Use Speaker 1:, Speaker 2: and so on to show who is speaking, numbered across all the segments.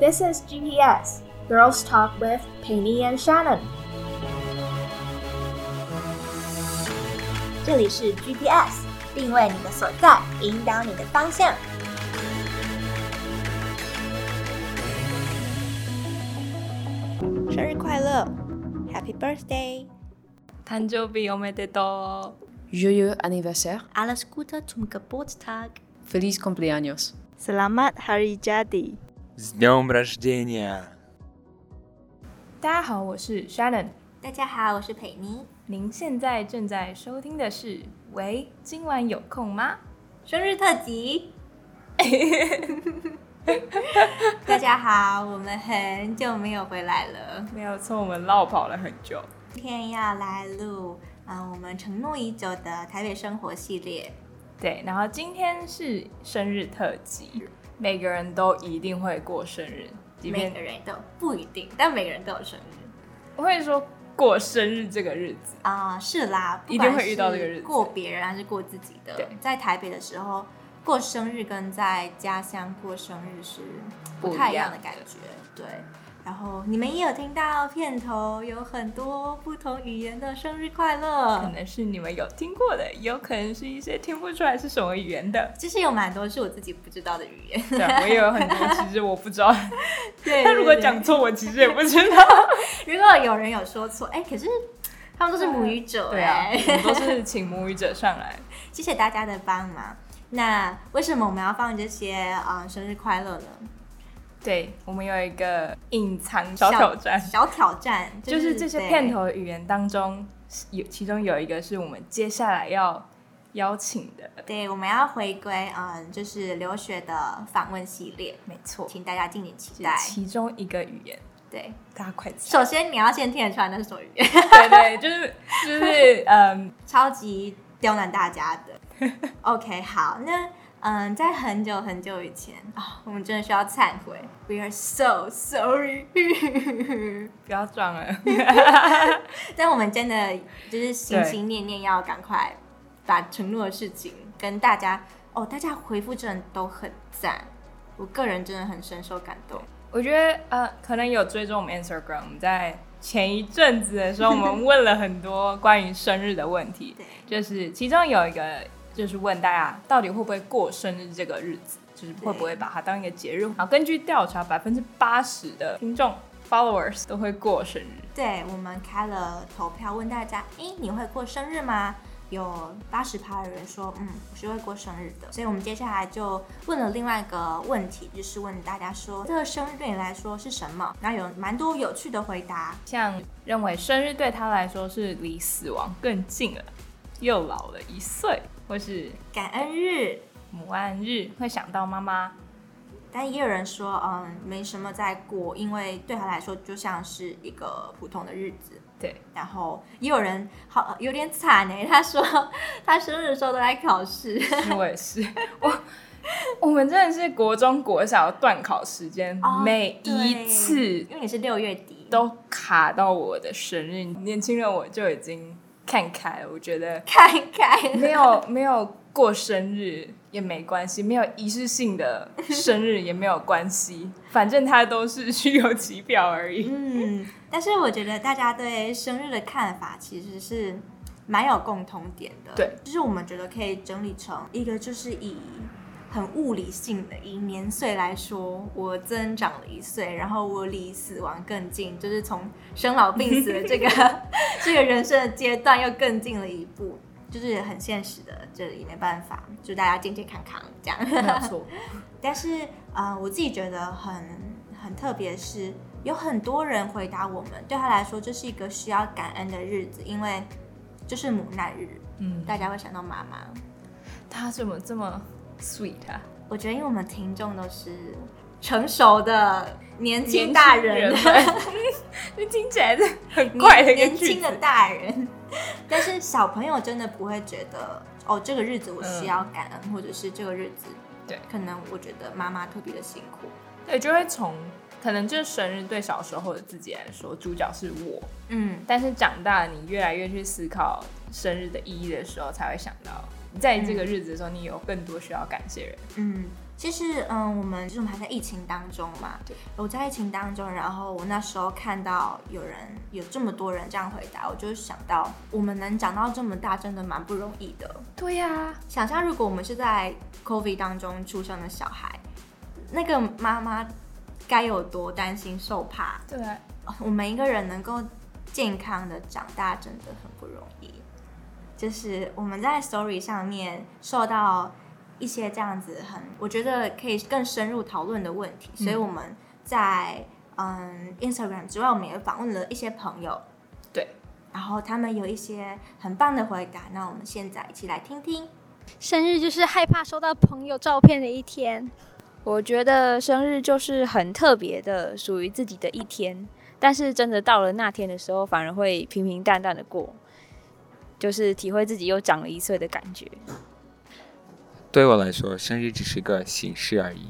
Speaker 1: This is GPS Girls Talk with Penny and Shannon。
Speaker 2: 这里是 GPS，定位你的所在，引导你的方向。生日快乐，Happy Birthday！
Speaker 3: 誕生日おめでとう。
Speaker 4: Joyeux anniversaire.
Speaker 2: Alles Gute zum Geburtstag.
Speaker 4: Feliz cumpleaños.
Speaker 5: Selamat Hari Jadi.
Speaker 6: С днем рождения!
Speaker 3: 大家好，我是 Shannon。
Speaker 2: 大家好，我是佩妮。
Speaker 3: 您现在正在收听的是，喂，今晚有空吗？
Speaker 2: 生日特辑。大家好，我们很久没有回来了，
Speaker 3: 没有错，我们绕跑了很久。
Speaker 2: 今天要来录啊、呃我们承诺已久的台北生活系列。
Speaker 3: 对，然后今天是生日特辑， 每个人都一定会过生日，即便
Speaker 2: 每个人都不一定，但每个人都有生日
Speaker 3: 我会说过生日这个日子。
Speaker 2: 啊、是啦，不
Speaker 3: 一定会遇到这个日子
Speaker 2: 过别人还是过自己的
Speaker 3: 对，
Speaker 2: 在台北的时候过生日跟在家乡过生日是不太一样
Speaker 3: 的
Speaker 2: 感觉，对。然后你们也有听到片头有很多不同语言的生日快乐可，
Speaker 3: 能是你们有听过的，也有可能是一些听不出来是什么语言的。
Speaker 2: 其实有蛮多是我自己不知道的语言。
Speaker 3: 对，我也有很多，其实我不知道。
Speaker 2: 对
Speaker 3: 他如果讲错，我其实也不知道。
Speaker 2: 如果有人有说错，哎，可是他们都是母语者，
Speaker 3: 对啊
Speaker 2: 哎，
Speaker 3: 我们都是请母语者上来。
Speaker 2: 谢谢大家的帮忙。那为什么我们要放这些啊、呃生日快乐呢？
Speaker 3: 对，我们有一个隐藏小挑战，
Speaker 2: 小挑战
Speaker 3: 就是这些片头语言当中有，其中有一个是我们接下来要邀请的。
Speaker 2: 对，我们要回归嗯，就是留学的访问系列，
Speaker 3: 没错，
Speaker 2: 请大家敬请期
Speaker 3: 是
Speaker 2: 待。
Speaker 3: 其中一个语言，
Speaker 2: 对，
Speaker 3: 大家快猜。
Speaker 2: 首先你要先听得出来那是什么语言，
Speaker 3: 对对，就是就是 嗯，
Speaker 2: 超级刁难大家的。OK，好，那嗯，在很久很久以前啊、我们真的需要忏悔，We are so sorry。
Speaker 3: 不要撞了。
Speaker 2: 但我们真的就是心心念念要赶快把承诺的事情跟大家哦，大家回复真的都很赞，我个人真的很深受感动。
Speaker 3: 我觉得呃，可能有追踪我们 Instagram，我们在前一阵子的时候，我们问了很多关于生日的问题，
Speaker 2: 对，
Speaker 3: 就是其中有一个就是问大家到底会不会过生日这个日子，就是会不会把它当一个节日。然后根据调查，百分之八十的听众 followers 都会过生日。
Speaker 2: 对，我们开了投票，问大家，诶，你会过生日吗？有八十趴的人说，嗯，我是会过生日的。所以我们接下来就问了另外一个问题，就是问大家说，这个生日对你来说是什么？然后有蛮多有趣的回答。
Speaker 3: 像认为生日对他来说是离死亡更近了，又老了一岁，或是
Speaker 2: 感恩日，
Speaker 3: 母爱日会想到妈妈。
Speaker 2: 但也有人说，嗯，没什么在过，因为对他来说就像是一个普通的日子。
Speaker 3: 对，
Speaker 2: 然后也有人好有点惨哎，他说他生日的时候都在考试。
Speaker 3: 我也是，我我们真的是国中国小断考时间，
Speaker 2: 哦
Speaker 3: 每一次
Speaker 2: 因为你是六月底，
Speaker 3: 都卡到我的生日。年轻人我就已经看开，我觉得
Speaker 2: 看开
Speaker 3: 没有没有过生日也没关系，没有仪式性的生日也没有关系，反正它都是虚有其表而已。
Speaker 2: 嗯，但是我觉得大家对生日的看法其实是蛮有共同点的。
Speaker 3: 对，
Speaker 2: 就是我们觉得可以整理成一个，就是以很物理性的，以年岁来说，我增长了一岁，然后我离死亡更近，就是从生老病死的这个 这个人生的阶段又更近了一步。就是很现实的，这也没办法，祝大家健健康康这样。
Speaker 3: 没有错，
Speaker 2: 但是呃，我自己觉得很很特别是，有很多人回答我们，对他来说这是一个需要感恩的日子，因为就是母难日，
Speaker 3: 嗯，
Speaker 2: 大家会想到妈妈。
Speaker 3: 他怎么这么 sweet 啊？
Speaker 2: 我觉得，因为我们听众都是成熟的年轻大人，
Speaker 3: 人 听起来是很怪的
Speaker 2: 年轻的。大人，但是小朋友真的不会觉得哦，这个日子我需要感恩，或者是这个日子，
Speaker 3: 对，
Speaker 2: 可能我觉得妈妈特别的辛苦。
Speaker 3: 对，就会从可能就是生日对小时候的自己来说，主角是我，
Speaker 2: 嗯，
Speaker 3: 但是长大你越来越去思考生日的意义的时候，才会想到在这个日子的时候，你有更多需要感谢人。
Speaker 2: 嗯，其实嗯，我们就是我们还在疫情当中嘛，
Speaker 3: 对，
Speaker 2: 我在疫情当中，然后我那时候看到有人有这么多人这样回答，我就想到我们能长到这么大，真的蛮不容易的。
Speaker 3: 对呀、
Speaker 2: 想象如果我们是在 COVID 当中出生的小孩，那个妈妈该有多担心受怕。
Speaker 3: 对啊，
Speaker 2: 我们一个人能够健康的长大，真的很不容易。就是我们在 Story 上面受到一些这样子很，我觉得可以更深入讨论的问题，所以我们在嗯 Instagram 之外，我们也访问了一些朋友，
Speaker 3: 对，
Speaker 2: 然后他们有一些很棒的回答，那我们现在一起来听听。
Speaker 7: 生日就是害怕收到朋友照片的一天。
Speaker 5: 我觉得生日就是很特别的，属于自己的一天。但是真的到了那天的时候，反而会平平淡淡的过，就是体会自己又长了一岁的感觉。
Speaker 6: 对我来说，生日只是个形式而已，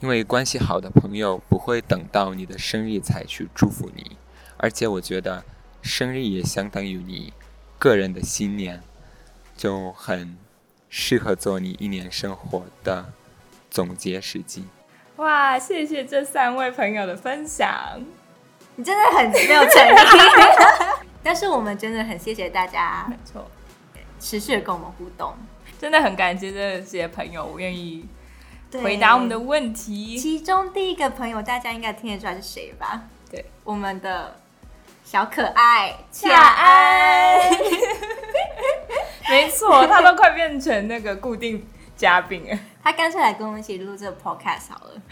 Speaker 6: 因为关系好的朋友不会等到你的生日才去祝福你，而且我觉得生日也相当于你个人的新年，就很适合做你一年生活的总结时机。
Speaker 3: 哇，谢谢这三位朋友的分享。
Speaker 2: 你真的很没有诚意，但是我们真的很谢谢大家
Speaker 3: 没错，
Speaker 2: 持续的跟我们互动，
Speaker 3: 真的很感谢这些朋友，我愿意回答我们的问题。
Speaker 2: 其中第一个朋友，大家应该听得出来是谁吧？
Speaker 3: 对，
Speaker 2: 我们的小可爱
Speaker 3: 恰安，没错，他都快变成那个固定嘉宾了。
Speaker 2: 他干脆来跟我们一起录这个 podcast 好了。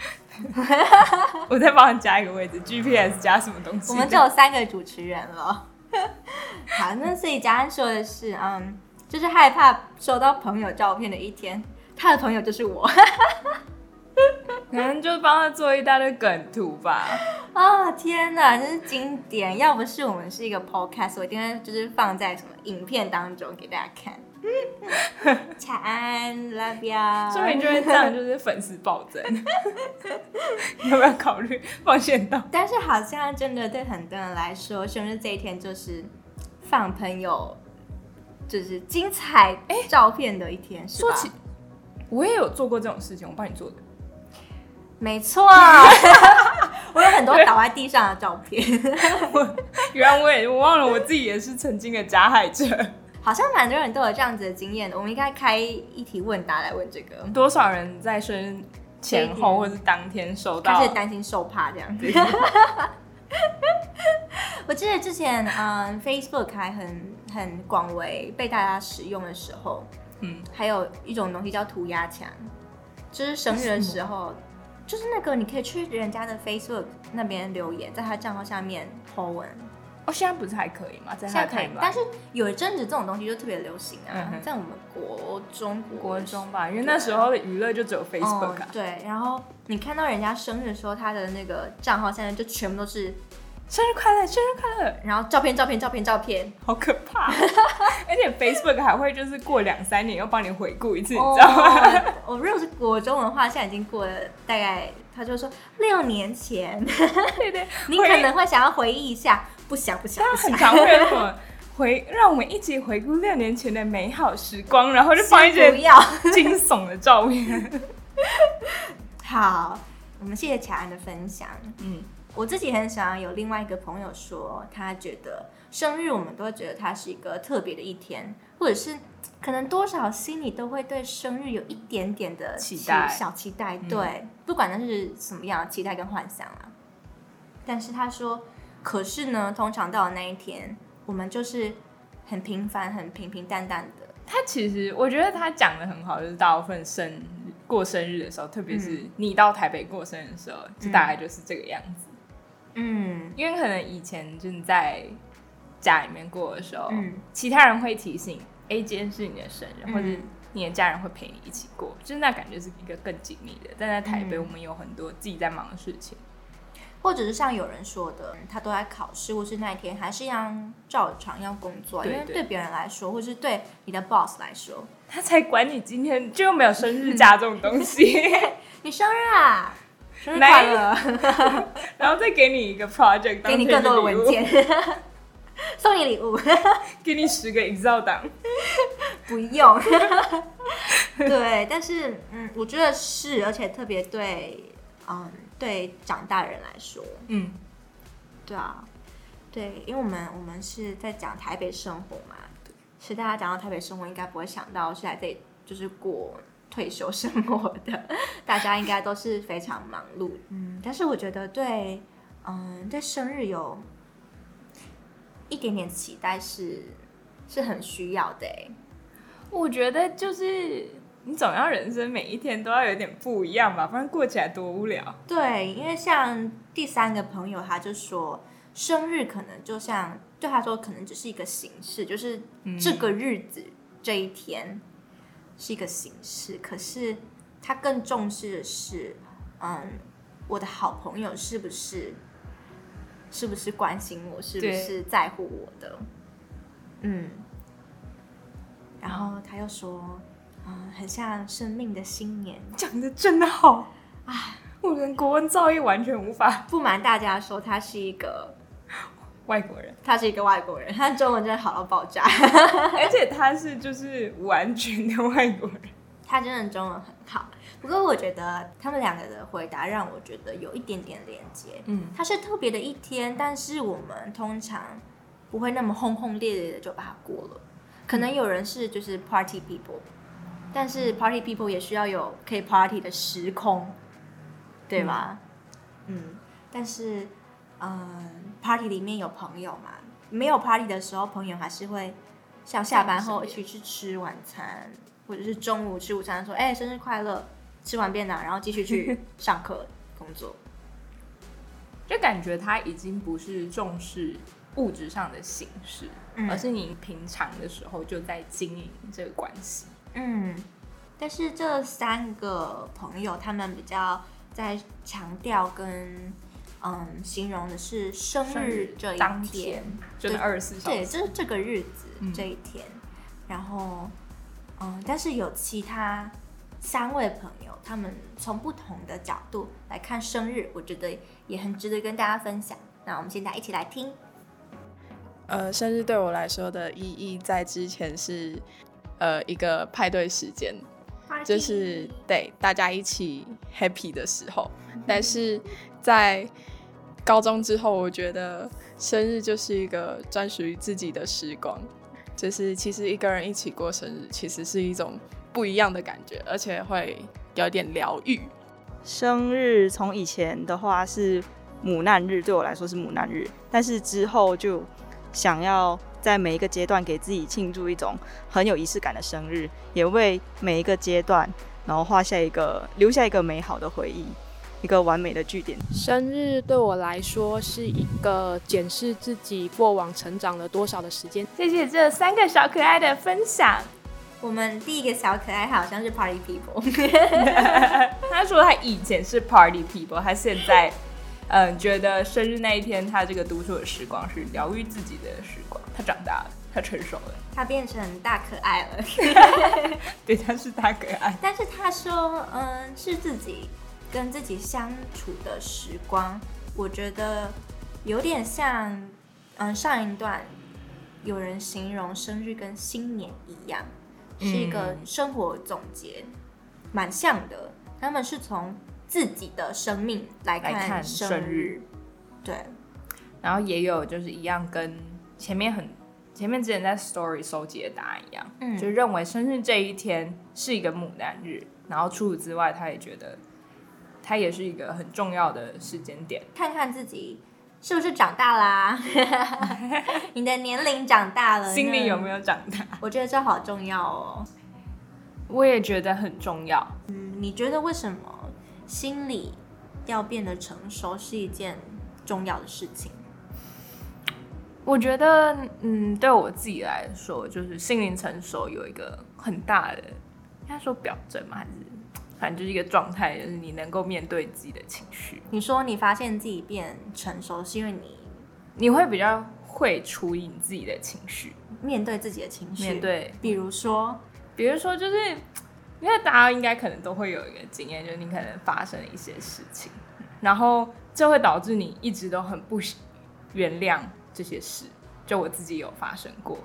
Speaker 3: 我再帮你加一个位置，GPS 加什么东西？
Speaker 2: 我们只有三个主持人了。好，那所以家安说的是，嗯，就是害怕收到朋友照片的一天，他的朋友就是我。
Speaker 3: 可能就帮他做一大堆梗图吧。
Speaker 2: 啊、天哪，真是经典！要不是我们是一个 podcast，我一定会就是放在什么影片当中给大家看。晚安，love you。
Speaker 3: 说明就会这样，就是粉丝暴增。有没有考虑放线到？
Speaker 2: 但是好像真的对很多人来说，生日这一天就是放朋友就是精彩照片的一天，是吧
Speaker 3: 说起，我也有做过这种事情，我帮你做的。
Speaker 2: 没错，我有很多倒在地上的照片，
Speaker 3: 原来我也我忘了我自己也是曾经的加害者。
Speaker 2: 好像蛮多人都有这样子的经验的。我们应该开一题问答来问这个，
Speaker 3: 多少人在生日前后或是当天收到？
Speaker 2: 开始担心受怕这样。子。我记得之前，嗯，Facebook 还很很广为被大家使用的时候，
Speaker 3: 嗯，
Speaker 2: 还有一种东西叫涂鸦墙，就是生日的时候，就是那个你可以去人家的 Facebook 那边留言，在他账号下面 po 文，
Speaker 3: 哦，现在不是还可以吗？在
Speaker 2: 现在可以
Speaker 3: 他的 timeline，
Speaker 2: 但是有一阵子这种东西就特别流行啊，
Speaker 3: 嗯
Speaker 2: 在我们国中
Speaker 3: 国中吧，因为那时候的娱乐就只有 Facebook 啊
Speaker 2: 哦。对，然后你看到人家生日的时候，他的那个账号现在就全部都是，
Speaker 3: 生日快乐，生日快乐，
Speaker 2: 然后照片、照片、照片、照片，
Speaker 3: 好可怕！而且 Facebook 还会就是过两三年又帮你回顾一次，你知道吗？
Speaker 2: 哦我如果是国中的话，现在已经过了大概，他就说六年前，
Speaker 3: 对 对，
Speaker 2: 你可能会想要回忆一下，不想不想不想。
Speaker 3: 很常会有那种回，让我们一起回顾六年前的美好时光，然后就放一些。惊悚的照片。
Speaker 2: 好，我们谢谢乔安的分享。
Speaker 3: 嗯，
Speaker 2: 我自己很想要有另外一个朋友说，他觉得生日我们都会觉得它是一个特别的一天，或者是可能多少心里都会对生日有一点点的
Speaker 3: 期待
Speaker 2: 小期待。
Speaker 3: 嗯
Speaker 2: 对，不管那是什么样的期待跟幻想啊。但是他说，可是呢，通常到了那一天，我们就是很平凡、很平平淡淡的。
Speaker 3: 他其实我觉得他讲的很好，就是大部分生日过生日的时候，特别是
Speaker 2: 嗯
Speaker 3: 你到台北过生日的时候，就大概就是这个样子。
Speaker 2: 嗯。
Speaker 3: 因为可能以前就是在家里面过的时候，
Speaker 2: 嗯。
Speaker 3: 其他人会提醒，哎，今天是你的生日，
Speaker 2: 嗯。
Speaker 3: 或者你的家人会陪你一起过，就是那感觉是一个更紧密的。但在台北，
Speaker 2: 嗯。
Speaker 3: 我们有很多自己在忙的事情。
Speaker 2: 或者是像有人说的，他都在考试，或是那一天还是一样照常要工作，
Speaker 3: 对对
Speaker 2: 因为对别人来说，或是对你的 boss 来说，
Speaker 3: 他才管你今天就没有生日假这种东西，
Speaker 2: 你生日啊，生日
Speaker 3: 来
Speaker 2: 快乐，
Speaker 3: 然后再给你一个 project，
Speaker 2: 给你更多的文，件，送你礼物。
Speaker 3: 给你十个 Excel 档。
Speaker 2: 不用。对，但是嗯，我觉得是，而且特别对，嗯，对长大人来说，
Speaker 3: 嗯，
Speaker 2: 对啊，对，因为我们我们是在讲台北生活嘛，是大家讲到台北生活，应该不会想到是在这里就是过退休生活的，大家应该都是非常忙碌，嗯，但是我觉得对，嗯，对生日有一点点期待是是很需要的哎，
Speaker 3: 我觉得就是你总要人生每一天都要有点不一样吧，不然过起来多无聊。
Speaker 2: 对，因为像第三个朋友，他就说生日可能就像对他说，可能只是一个形式，就是这个日子、这一天是一个形式，可是他更重视的是，嗯，我的好朋友是不是是不是关心我，是不是在乎我的，嗯。然后他又说，嗯，很像生命的新年，
Speaker 3: 讲的真的好，啊，我跟国文造诣完全无法。
Speaker 2: 不瞒大家说，他是一个
Speaker 3: 外国人，
Speaker 2: 他是一个外国人，他中文真的好到爆炸，
Speaker 3: 而且他是就是完全的外国人。
Speaker 2: 他真的中文很好。不过我觉得他们两个的回答让我觉得有一点点连接。
Speaker 3: 嗯，
Speaker 2: 它是特别的一天，但是我们通常不会那么轰轰烈烈的就把它过了。可能有人是就是 party people，但是 party people 也需要有可以 party 的时空，对吧？嗯，但是嗯，party 里面有朋友嘛，没有 party 的时候，朋友还是会像下班后一起去吃晚餐，或者是中午吃午餐，说哎、生日快乐，吃完便当，然后继续去 上课工作。
Speaker 3: 就感觉他已经不是重视物质上的形式，
Speaker 2: 嗯
Speaker 3: 而是你平常的时候就在经营这个关系。
Speaker 2: 嗯，但是这三个朋友他们比较在强调跟嗯形容的是生
Speaker 3: 生日
Speaker 2: 日这一
Speaker 3: 当
Speaker 2: 天
Speaker 3: 天，就是
Speaker 2: 对
Speaker 3: 二十四小时对，
Speaker 2: 就是这个日子、
Speaker 3: 嗯
Speaker 2: 这一天，然后嗯，但是有其他三位朋友，他们从不同的角度来看生日，我觉得也很值得跟大家分享。那我们现在一起来听。
Speaker 8: 呃，生日对我来说的意义，在之前是呃一个派对时间，就是对大家一起 happy 的时候。但是在高中之后，我觉得生日就是一个专属于自己的时光，就是其实一个人一起过生日，其实是一种不一样的感觉，而且会有点疗愈。
Speaker 9: 生日从以前的话是母难日，对我来说是母难日，但是之后就想要在每一个阶段给自己庆祝一种很有仪式感的生日，也为每一个阶段然后画下一个留下一个美好的回忆，一个完美的据点。
Speaker 10: 生日对我来说是一个检视自己过往成长了多少的时间。
Speaker 3: 谢谢这三个小可爱的分享。
Speaker 2: 我们第一个小可爱好像是 Party People，
Speaker 3: 他说他以前是 party people，他现在嗯觉得生日那一天他这个独处的时光是疗愈自己的时光。他长大了，他成熟了，
Speaker 2: 他变成大可爱了。
Speaker 3: 对，他是大可爱。
Speaker 2: 但是他说，嗯，是自己跟自己相处的时光，我觉得有点像，嗯，上一段有人形容生日跟新年一样，是一个生活总结，蛮像的。他们是从自己的生命来
Speaker 3: 来看
Speaker 2: 生
Speaker 3: 日。
Speaker 2: 对，
Speaker 3: 然后也有就是一样跟前面很前面之前在 story 收集的答案一样，
Speaker 2: 嗯。
Speaker 3: 就认为生日这一天是一个牡丹日，然后除此之外，他也觉得它也是一个很重要的时间点。
Speaker 2: 看看自己是不是长大啦，你的年龄长大了，
Speaker 3: 心里有没
Speaker 2: 有？
Speaker 3: 有长大？
Speaker 2: 我觉得这好重要哦。
Speaker 3: 我也觉得很重要。
Speaker 2: 嗯，你觉得为什么心理要变得成熟是一件重要的事情？
Speaker 3: 我觉得，嗯，对我自己来说，就是心灵成熟有一个很大的，应该说表征嘛，还是反正就是一个状态，就是你能够面对自己的情绪，
Speaker 2: 你说你发现自己变成熟，是因为你
Speaker 3: 你会比较会处理你自己的情绪，
Speaker 2: 面对自己的情绪，
Speaker 3: 面，对，
Speaker 2: 比如说，
Speaker 3: 比如说就是，因为大家应该可能都会有一个经验，就是你可能发生了一些事情，然后这会导致你一直都很不喜原谅这些事，就我自己有发生过，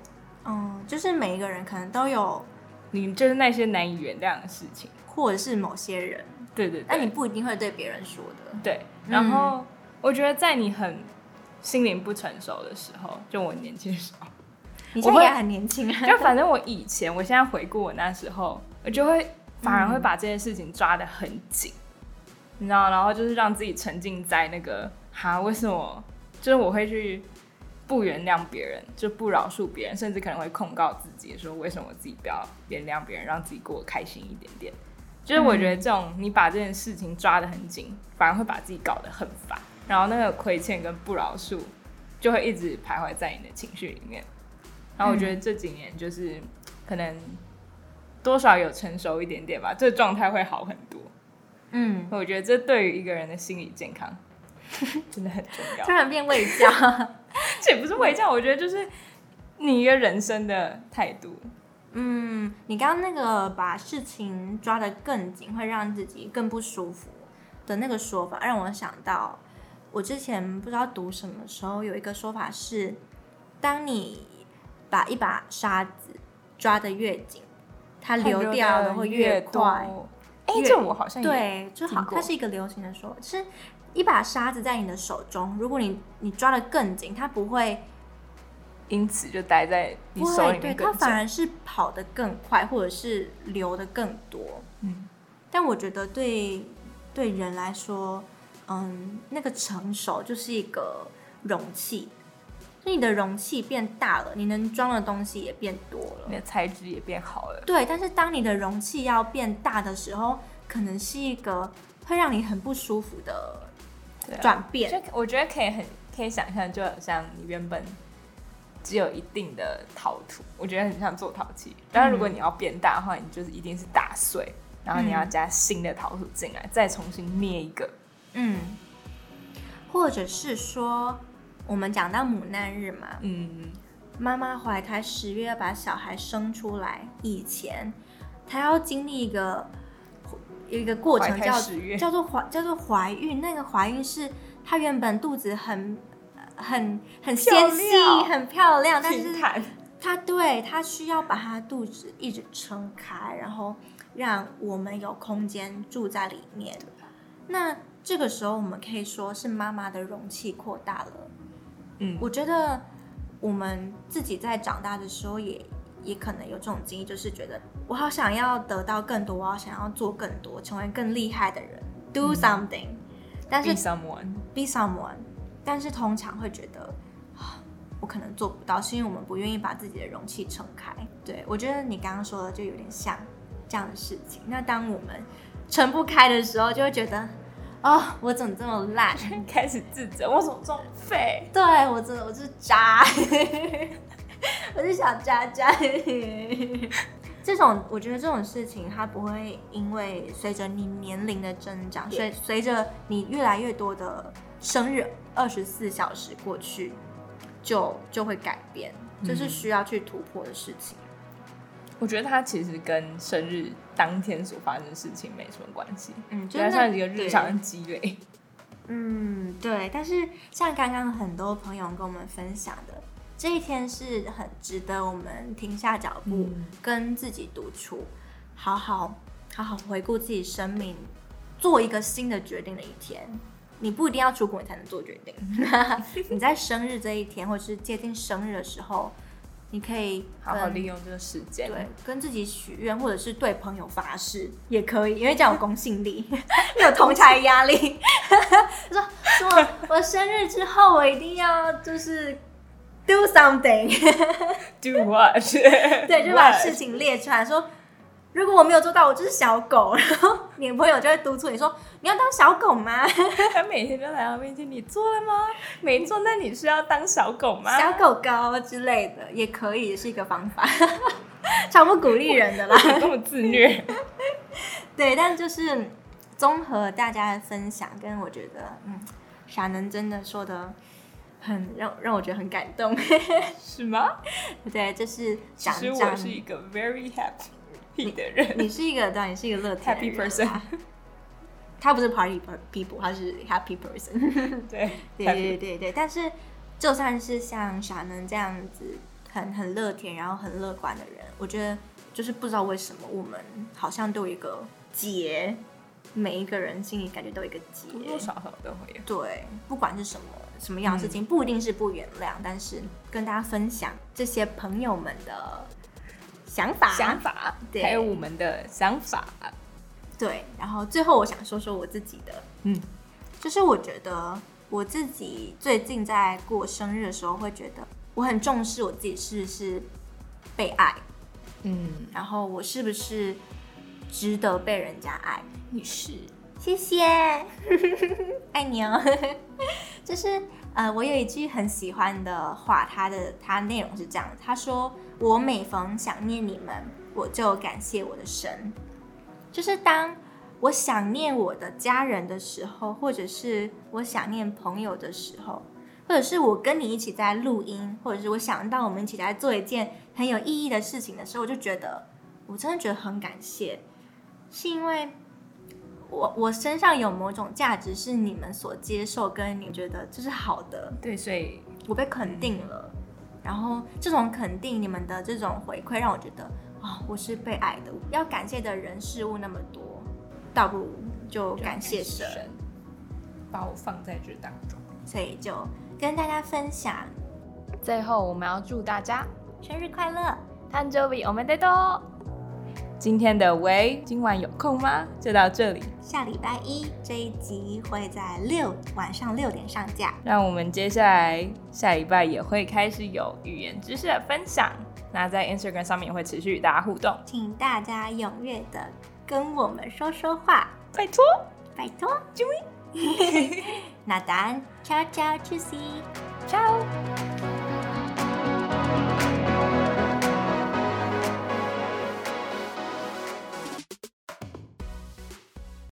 Speaker 2: 嗯，就是每一个人可能都有，
Speaker 3: 你就是那些难以原谅的事情，
Speaker 2: 或者是某些人，
Speaker 3: 对对对，
Speaker 2: 但你不一定会对别人说的。
Speaker 3: 对，然后我觉得在你很心灵不成熟的时候，就我年轻的时候，
Speaker 2: 你现在也很年轻啊。
Speaker 3: 就反正我以前，我现在回顾我那时候，我就会反而会把这件事情抓得很紧，你知道，然后就是让自己沉浸在那个哈，为什么？就是我会去不原谅别人，就不饶恕别人，甚至可能会控告自己，说为什么我自己不要原谅别人，让自己过得开心一点点。就是我觉得这种你把这件事情抓得很紧，反而会把自己搞得很烦，然后那个亏欠跟不饶恕就会一直徘徊在你的情绪里面。然后我觉得这几年就是可能多少有成熟一点点吧，这状态会好很多。
Speaker 2: 嗯，
Speaker 3: 我觉得这对于一个人的心理健康真的很重要。
Speaker 2: 突然变卫教，
Speaker 3: 这也不是卫教，我觉得就是你一个人生的态度。
Speaker 2: 嗯，你刚刚那个把事情抓得更紧，会让自己更不舒服的那个说法，让我想到我之前不知道读什么时候有一个说法是，当你把一把沙子抓得越紧，它流掉的会越快。
Speaker 3: 哎，这我好像
Speaker 2: 对，就好，它是一个流行的说法，是一把沙子在你的手中，如果你你抓得更紧，它不会。
Speaker 3: 因此就待在你手里面，
Speaker 2: 对它反而是跑得更快，或者是流的更多。
Speaker 3: 嗯，
Speaker 2: 但我觉得对对人来说，嗯，那个成熟就是一个容器，就你的容器变大了，你能装的东西也变多了，
Speaker 3: 你的材质也变好了。
Speaker 2: 对，但是当你的容器要变大的时候，可能是一个会让你很不舒服的转变。
Speaker 3: 就我觉得可以很可以想象，就好像你原本。只有一定的陶土，我觉得很像做陶器。但是如果你要变大的话，你就是一定是打碎，然后你要加新的陶土进来，再重新捏一个。
Speaker 2: 嗯，或者是说，我们讲到母难日嘛，
Speaker 3: 嗯，
Speaker 2: 妈妈怀胎十月要把小孩生出来以前，她要经历一个一个过程，叫叫做怀叫做怀孕。那个怀孕是她原本肚子很。很很纤细，很漂亮，但是它对它需要把它肚子一直撑开，然后让我们有空间住在里面。那这个时候，我们可以说是妈妈的容器扩大了。
Speaker 3: 嗯，
Speaker 2: 我觉得我们自己在长大的时候，也也可能有这种经历，就是觉得我好想要得到更多，我好想要做更多，成为更厉害的人，do something，但是
Speaker 3: be someone，be
Speaker 2: someone。但是通常会觉得，我可能做不到，是因为我们不愿意把自己的容器撑开。对我觉得你刚刚说的就有点像这样的事情。那当我们撑不开的时候，就会觉得，哦，我怎么这么烂？
Speaker 3: 开始自责，我怎么这么废？
Speaker 2: 对我真的我是渣，我是小渣渣。这种我觉得这种事情，它不会因为随着你年龄的增长，随随着你越来越多的生日。二十四小时过去，就就会改变，这是需要去突破的事情。
Speaker 3: 我觉得它其实跟生日当天所发生的事情没什么关系，
Speaker 2: 嗯，
Speaker 3: 就像一个日常的积累。
Speaker 2: 嗯，对。但是像刚刚很多朋友跟我们分享的，这一天是很值得我们停下脚步，跟自己独处，好好好好回顾自己生命，做一个新的决定的一天。你不一定要出国你才能做决定。你在生日这一天，或者是接近生日的时候，你可以
Speaker 3: 好好利用这个时间，
Speaker 2: 对，跟自己许愿，或者是对朋友发誓也可以，因为这样有公信力，有同台压力。说说我生日之后，我一定要就是 do something，do
Speaker 3: what？
Speaker 2: 对，就把事情列出来说。如果我没有做到，我就是小狗。然后你朋友就会督促你说：“你要当小狗吗？”
Speaker 3: 他每天都来到面前，你做了吗？没做，那你是要当小狗吗？
Speaker 2: 小狗狗之类的也可以，是一个方法，超不鼓励人的啦，
Speaker 3: 这么自虐。
Speaker 2: 对，但就是综合大家的分享，跟我觉得，嗯，傻能真的说的很让让我觉得很感动，
Speaker 3: 是吗？
Speaker 2: 对，就是
Speaker 3: 其实我是一个 very happy。的人，
Speaker 2: 你是一个 对，你是一个乐天
Speaker 3: happy person。
Speaker 2: 他不是 party people，他是 happy person。
Speaker 3: 对，
Speaker 2: 对对对对。但是，就算是像傻能这样子很很乐天，然后很乐观的人。我觉得就是不知道为什么我们好像都有一个结，每一个人心里感觉都有一个结，
Speaker 3: 多多少少都会有。
Speaker 2: 对，不管是什么什么样的事情，不一定是不原谅，但是跟大家分享这些朋友们的想法，
Speaker 3: 想法，
Speaker 2: 对。
Speaker 3: 还有我们的想法。
Speaker 2: 对，然后最后我想说说我自己的，
Speaker 3: 嗯，
Speaker 2: 就是我觉得我自己最近在过生日的时候，会觉得我很重视我自己是不是被爱，
Speaker 3: 嗯，
Speaker 2: 然后我是不是值得被人家爱。
Speaker 3: 你是，
Speaker 2: 谢谢，爱你哦。就是呃，我有一句很喜欢的话，它的它内容是这样的，他说：“我每逢想念你们，我就感谢我的神。”就是当我想念我的家人的时候，或者是我想念朋友的时候，或者是我跟你一起在录音，或者是我想到我们一起在做一件很有意义的事情的时候，我就觉得我真的觉得很感谢，是因为我我身上有某种价值是你们所接受，跟你觉得这是好的，
Speaker 3: 对，所以
Speaker 2: 我被肯定了。然后这种肯定，你们的这种回馈，让我觉得啊、我是被爱的。要感谢的人事物那么多，倒不如就感谢神。
Speaker 3: 把我放在这当中。
Speaker 2: 所以就跟大家分享，
Speaker 3: 最后我们要祝大家
Speaker 2: 生日快乐！
Speaker 3: 誕生日おめでとう！ 今天的喂，今晚有空吗？就到这里，
Speaker 2: 下礼拜一这一集会在六晚上六点上架。
Speaker 3: 让我们接下来下礼拜也会开始有语言知识的分享。那在 Instagram 上面也会持续与大家互动，
Speaker 2: 请大家踊跃的跟我们说说话，
Speaker 3: 拜托，
Speaker 2: 拜托，注意。那答案，悄悄
Speaker 3: juicy，ciao。